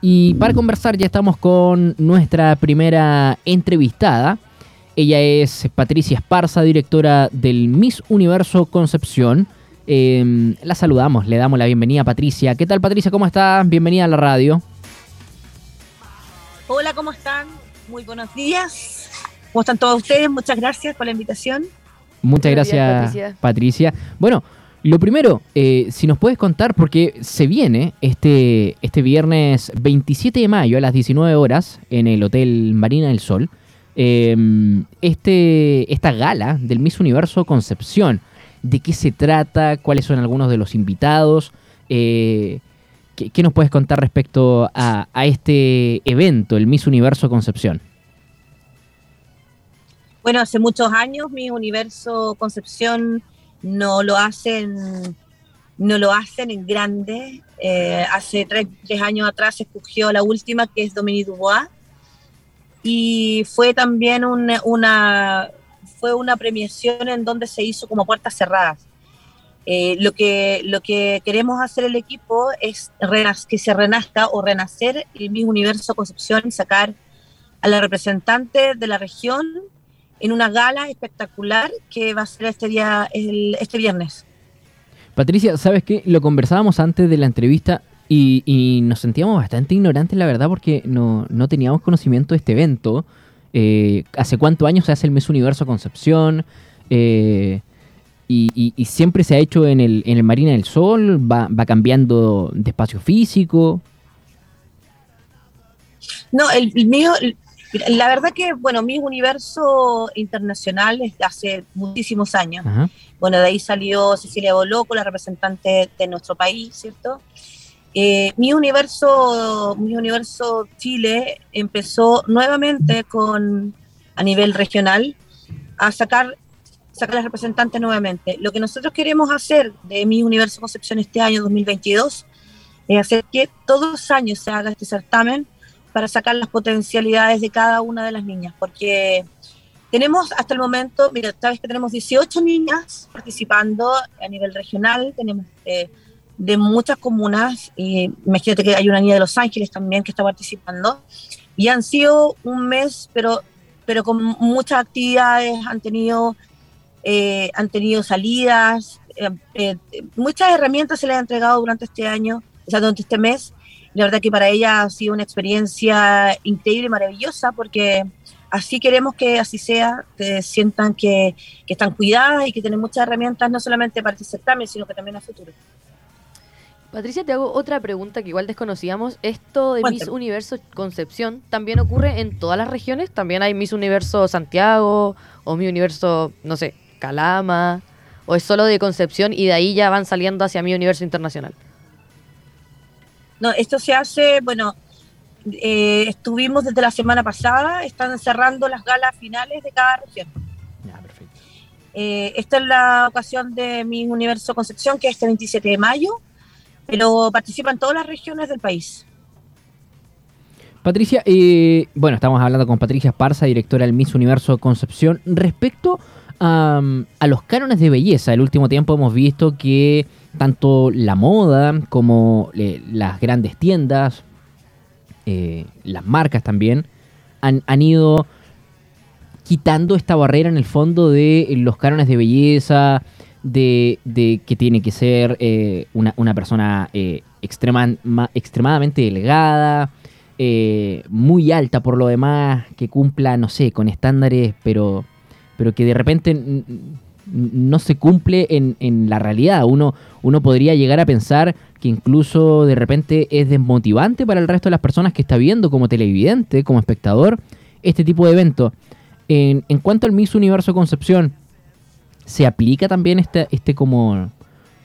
Y para conversar ya estamos con nuestra primera entrevistada. Ella es Patricia Esparza, directora del Miss Universo Concepción. Em, la saludamos, le damos la bienvenida a Patricia. ¿Qué tal Patricia? ¿Cómo estás? Bienvenida a la radio. Hola, ¿cómo están? Muy buenos días. ¿Cómo están todos ustedes? Muchas gracias por la invitación. Muchas gracias, Patricia. Bueno, lo primero, eh, si nos puedes contar, porque se viene este, este viernes 27 de mayo a las 19 horas en el Hotel Marina del Sol, em, este, esta gala del Miss Universo Concepción. ¿De qué se trata? ¿Cuáles son algunos de los invitados? Eh, ¿qué, nos puedes contar respecto a, a este evento, el Miss Universo Concepción? Bueno, hace muchos años mi Universo Concepción no lo hacen, no lo hacen en grande. Eh, hace tres, años atrás escogió la última, que es Dominique Dubois, y fue también una, fue una premiación en donde se hizo como puertas cerradas. Eh, lo, que, lo que queremos hacer el equipo es que se renazca o renacer el mismo universo Concepción y sacar a la representante de la región en una gala espectacular que va a ser este día, este viernes. Patricia, ¿sabes qué? Lo conversábamos antes de la entrevista y, nos sentíamos bastante ignorantes, la verdad, porque no, teníamos conocimiento de este evento. Eh, ¿Hace cuántos años se hace el Mes Universo Concepción? Eh, y, siempre se ha hecho en el, en el Marina del Sol, va, va cambiando de espacio físico. No, el, mío, la verdad que, bueno, mi universo internacional es de hace muchísimos años. Bueno, de ahí salió Cecilia Boloco, la representante de nuestro país, ¿cierto? Eh, mi universo, mi universo Chile empezó nuevamente con a nivel regional a sacar sacar las representantes nuevamente. Lo que nosotros queremos hacer de mi universo Concepción este año 2022 es hacer que todos los años se haga este certamen para sacar las potencialidades de cada una de las niñas, porque tenemos hasta el momento, mira, sabes que tenemos 18 niñas participando a nivel regional, tenemos eh, de muchas comunas, y imagínate que hay una niña de Los Ángeles también que está participando, y han sido un mes, pero, pero con muchas actividades, han tenido, eh, han tenido salidas, eh, muchas herramientas se les han entregado durante este año, o sea, durante este mes, la verdad que para ella ha sido una experiencia increíble, maravillosa, porque así queremos que así sea, que sientan que, están cuidadas y que tienen muchas herramientas, no solamente para este certamen, sino que también a futuro. Patricia, te hago otra pregunta que igual desconocíamos. ¿Esto de Miss Universo Concepción también ocurre en todas las regiones? ¿También hay Miss Universo Santiago o Miss Universo, no sé, Calama? ¿O es solo de Concepción y de ahí ya van saliendo hacia mi Universo Internacional? No, esto se hace, bueno, eh, estuvimos desde la semana pasada, están cerrando las galas finales de cada región. Eh, esta es la ocasión de mi Universo Concepción, que es este 27 de mayo, pero participan todas las regiones del país. Patricia, eh, bueno, estamos hablando con Patricia Esparza, directora del Miss Universo Concepción. Respecto a, a los cánones de belleza, el último tiempo hemos visto que tanto la moda como eh, las grandes tiendas, eh, las marcas también, han, ido quitando esta barrera en el fondo de los cánones de belleza, de, que tiene que ser eh, una, persona extremadamente delgada, muy alta por lo demás, que cumpla, no sé, con estándares, pero, pero que de repente no se cumple en, en la realidad. Uno, uno podría llegar a pensar que incluso de repente es desmotivante para el resto de las personas que está viendo como televidente, como espectador, este tipo de evento. En, en cuanto al Miss Universo Concepción, ¿se aplica también este, este como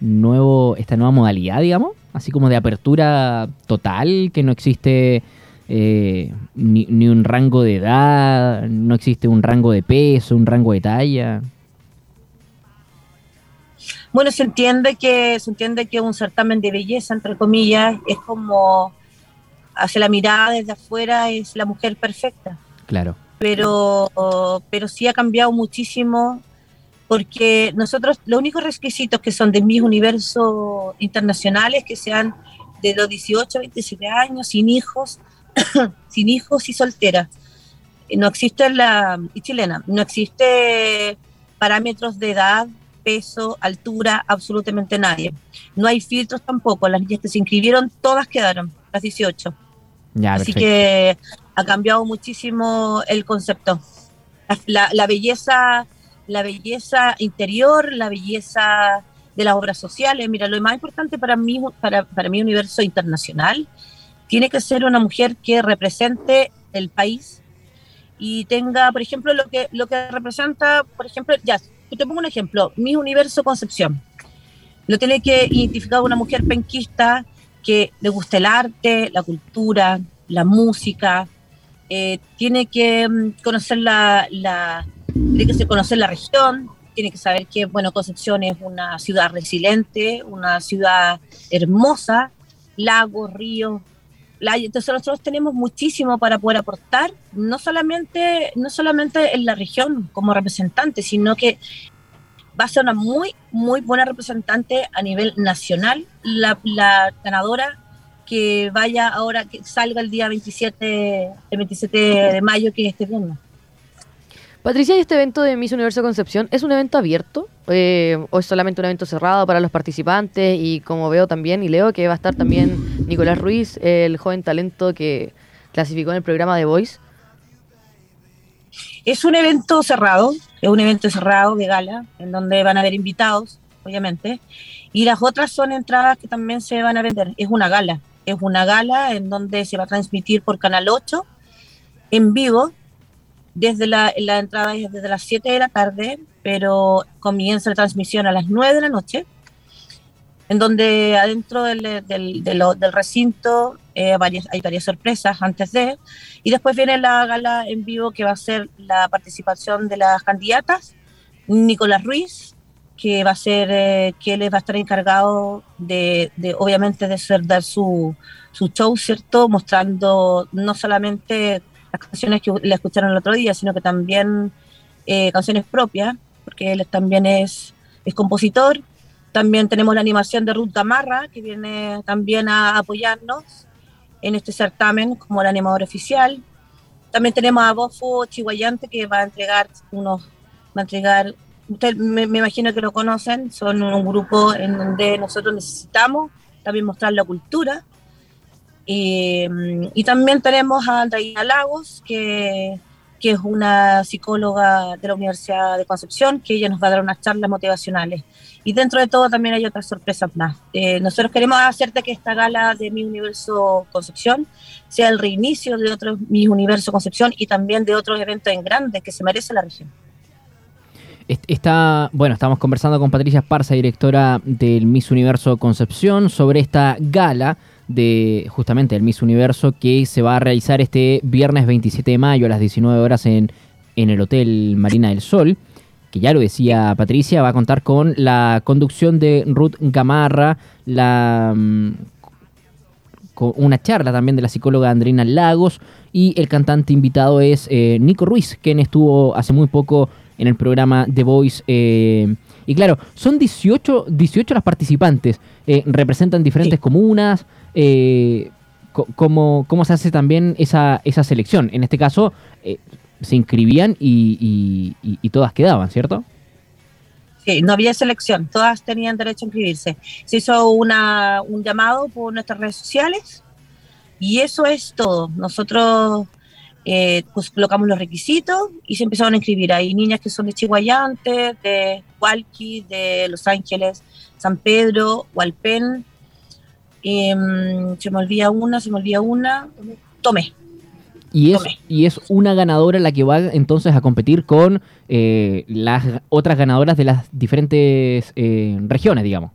nuevo, esta nueva modalidad, digamos? Así como de apertura total, que no existe eh, ni, ni, un rango de edad, no existe un rango de peso, un rango de talla. Bueno, se entiende que se entiende que un certamen de belleza, entre comillas, es como hacia la mirada desde afuera es la mujer perfecta. Claro. Pero, pero sí ha cambiado muchísimo porque nosotros los únicos requisitos que son de mis universos internacionales que sean de los 18 a 27 años, sin hijos, sin hijos y solteras. No existe la, y chilena, no existe parámetros de edad, peso, altura, absolutamente nadie. No hay filtros tampoco, las niñas que se inscribieron, todas quedaron, las 18. Así que ha cambiado muchísimo el concepto. La, belleza, la belleza interior, la belleza de las obras sociales. Mira, lo más importante para mí, para, para mi universo internacional, tiene que ser una mujer que represente el país y tenga, por ejemplo, lo que, lo que representa, por ejemplo, ya, te pongo un ejemplo, mi universo Concepción. Lo tiene que identificar una mujer penquista que le guste el arte, la cultura, la música, eh, tiene que mm, conocer la, la, tiene que conocer la región, tiene que saber que, bueno, Concepción es una ciudad resiliente, una ciudad hermosa, lagos, ríos, entonces nosotros tenemos muchísimo para poder aportar, no solamente, no solamente en la región como representante, sino que va a ser una muy, muy buena representante a nivel nacional, la, la ganadora que vaya ahora, que salga el día 27, el 27 de mayo, que es este viernes. Patricia, ¿y este evento de Miss Universo Concepción es un evento abierto eh, o es solamente un evento cerrado para los participantes? Y como veo también y leo que va a estar también Nicolás Ruiz, el joven talento que clasificó en el programa de Voice. Es un evento cerrado, es un evento cerrado de gala, en donde van a haber invitados, obviamente, y las otras son entradas que también se van a vender. Es una gala, es una gala en donde se va a transmitir por Canal 8 en vivo desde la, la entrada es desde las 7 de la tarde, pero comienza la transmisión a las 9 de la noche, en donde adentro del, del, del, recinto eh, varias, hay varias sorpresas antes de, y después viene la gala en vivo que va a ser la participación de las candidatas, Nicolás Ruiz, que va a ser, eh, que él va a estar encargado de, de obviamente, de ser, dar su, su show, ¿cierto? Mostrando no solamente las canciones que le escucharon el otro día, sino que también eh, canciones propias, porque él también es, es compositor. También tenemos la animación de Ruth Gamarra, que viene también a apoyarnos en este certamen como el animador oficial. También tenemos a Bofo Chihuayante, que va a entregar unos, va a entregar, usted me, me imagino que lo conocen, son un grupo en donde nosotros necesitamos también mostrar la cultura y también tenemos a Andreina Lagos, que, que, es una psicóloga de la Universidad de Concepción, que ella nos va a dar unas charlas motivacionales. Y dentro de todo también hay otras sorpresas más. Eh, nosotros queremos hacerte que esta gala de Mi Universo Concepción sea el reinicio de otro Mi Universo Concepción y también de otros eventos en grandes que se merece la región. Está, bueno, estamos conversando con Patricia Esparza, directora del Miss Universo Concepción, sobre esta gala de justamente el Miss Universo que se va a realizar este viernes 27 de mayo a las 19 horas en, en el Hotel Marina del Sol, que ya lo decía Patricia, va a contar con la conducción de Ruth Gamarra, la, mm, con una charla también de la psicóloga Andrina Lagos y el cantante invitado es eh, Nico Ruiz, quien estuvo hace muy poco en el programa The Voice. Eh, y claro, son 18, 18 las participantes, eh, representan diferentes comunas, eh, cómo, cómo, se hace también esa, esa selección. En este caso, eh, se inscribían y, y, todas quedaban, ¿cierto? Sí, no había selección, todas tenían derecho a inscribirse. Se hizo una, un llamado por nuestras redes sociales y eso es todo. Nosotros eh, pues colocamos los requisitos y se empezaron a inscribir. Hay niñas que son de Chihuayante, de Hualqui, de Los Ángeles, San Pedro, Hualpén, Em, se me olvida una, se me olvida una. Tomé. Y es, y es una ganadora la que va entonces a competir con eh, las otras ganadoras de las diferentes eh, regiones, digamos.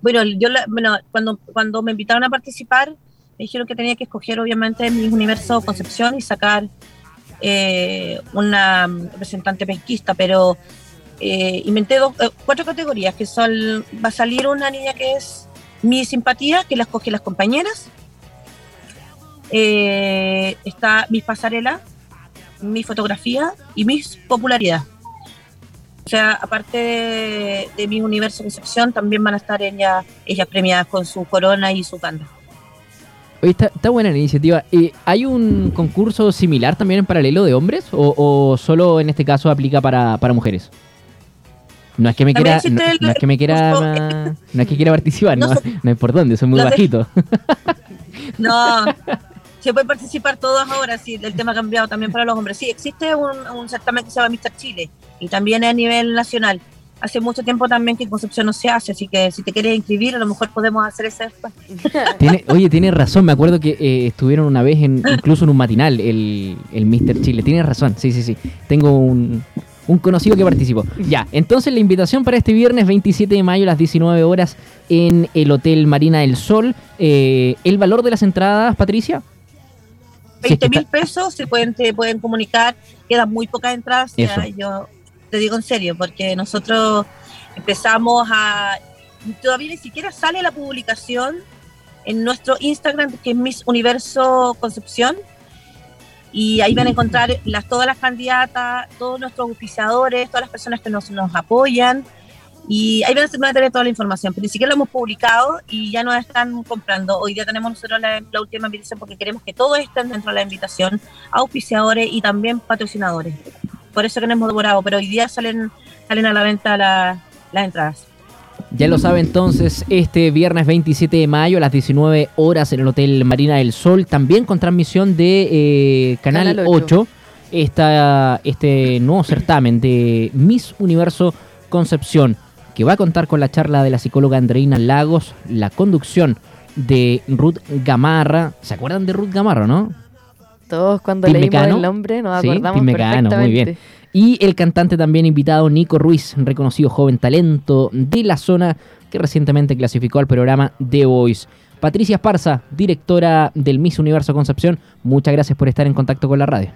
Bueno, yo bueno, cuando, cuando me invitaron a participar, me dijeron que tenía que escoger obviamente mi universo Concepción y sacar eh, una representante pesquista, pero inventé dos, cuatro categorías, que son, va a salir una niña que es mi simpatía, que la escogen las compañeras. Eh, está mi pasarela, mi fotografía y mi popularidad. sea, aparte de, mi universo Concepción, también van a estar ellas, ellas premiadas con su corona y su banda. Oye, está, buena la iniciativa. Eh, ¿Hay un concurso similar también en paralelo de hombres o, solo en este caso aplica para, mujeres? No es que me quiera, no, es que me quiera, no es que quiera participar, no, no, es por dónde, soy muy bajito. No, se puede participar todos ahora, sí, el tema ha cambiado también para los hombres. Sí, existe un, un certamen que se llama Mr. Chile y también a nivel nacional. Hace mucho tiempo también que en Concepción no se hace, así que si te quieres inscribir, a lo mejor podemos hacer ese Tiene, oye, tienes razón, me acuerdo que eh, estuvieron una vez en, incluso en un matinal el, el Mr. Chile. Tienes razón, sí, sí, sí. Tengo un, un conocido que participó. Ya, entonces la invitación para este viernes 27 de mayo a las 19 horas en el Hotel Marina del Sol. Eh, ¿El valor de las entradas, Patricia? 20 mil pesos, se pueden, se pueden comunicar, quedan muy pocas entradas, yo te digo en serio, porque nosotros empezamos a, todavía ni siquiera sale la publicación en nuestro Instagram, que es Miss Universo Concepción, y ahí van a encontrar las, todas las candidatas, todos nuestros oficiadores, todas las personas que nos, nos apoyan, y ahí van a tener toda la información, pero ni siquiera lo hemos publicado y ya nos están comprando. Hoy día tenemos nosotros la, última invitación porque queremos que todos estén dentro de la invitación, auspiciadores y también patrocinadores. Por eso que no hemos devorado, pero hoy día salen, salen a la venta las entradas. Ya lo sabe entonces, este viernes 27 de mayo a las 19 horas en el Hotel Marina del Sol, también con transmisión de eh, Canal, 8, está este nuevo certamen de Miss Universo Concepción que va a contar con la charla de la psicóloga Andreina Lagos, la conducción de Ruth Gamarra. ¿Se acuerdan de Ruth Gamarra, no? Todos cuando leímos el nombre nos acordamos perfectamente. muy bien. Y el cantante también invitado Nico Ruiz, reconocido joven talento de la zona que recientemente clasificó al programa The Voice. Patricia Esparza, directora del Miss Universo Concepción, muchas gracias por estar en contacto con la radio.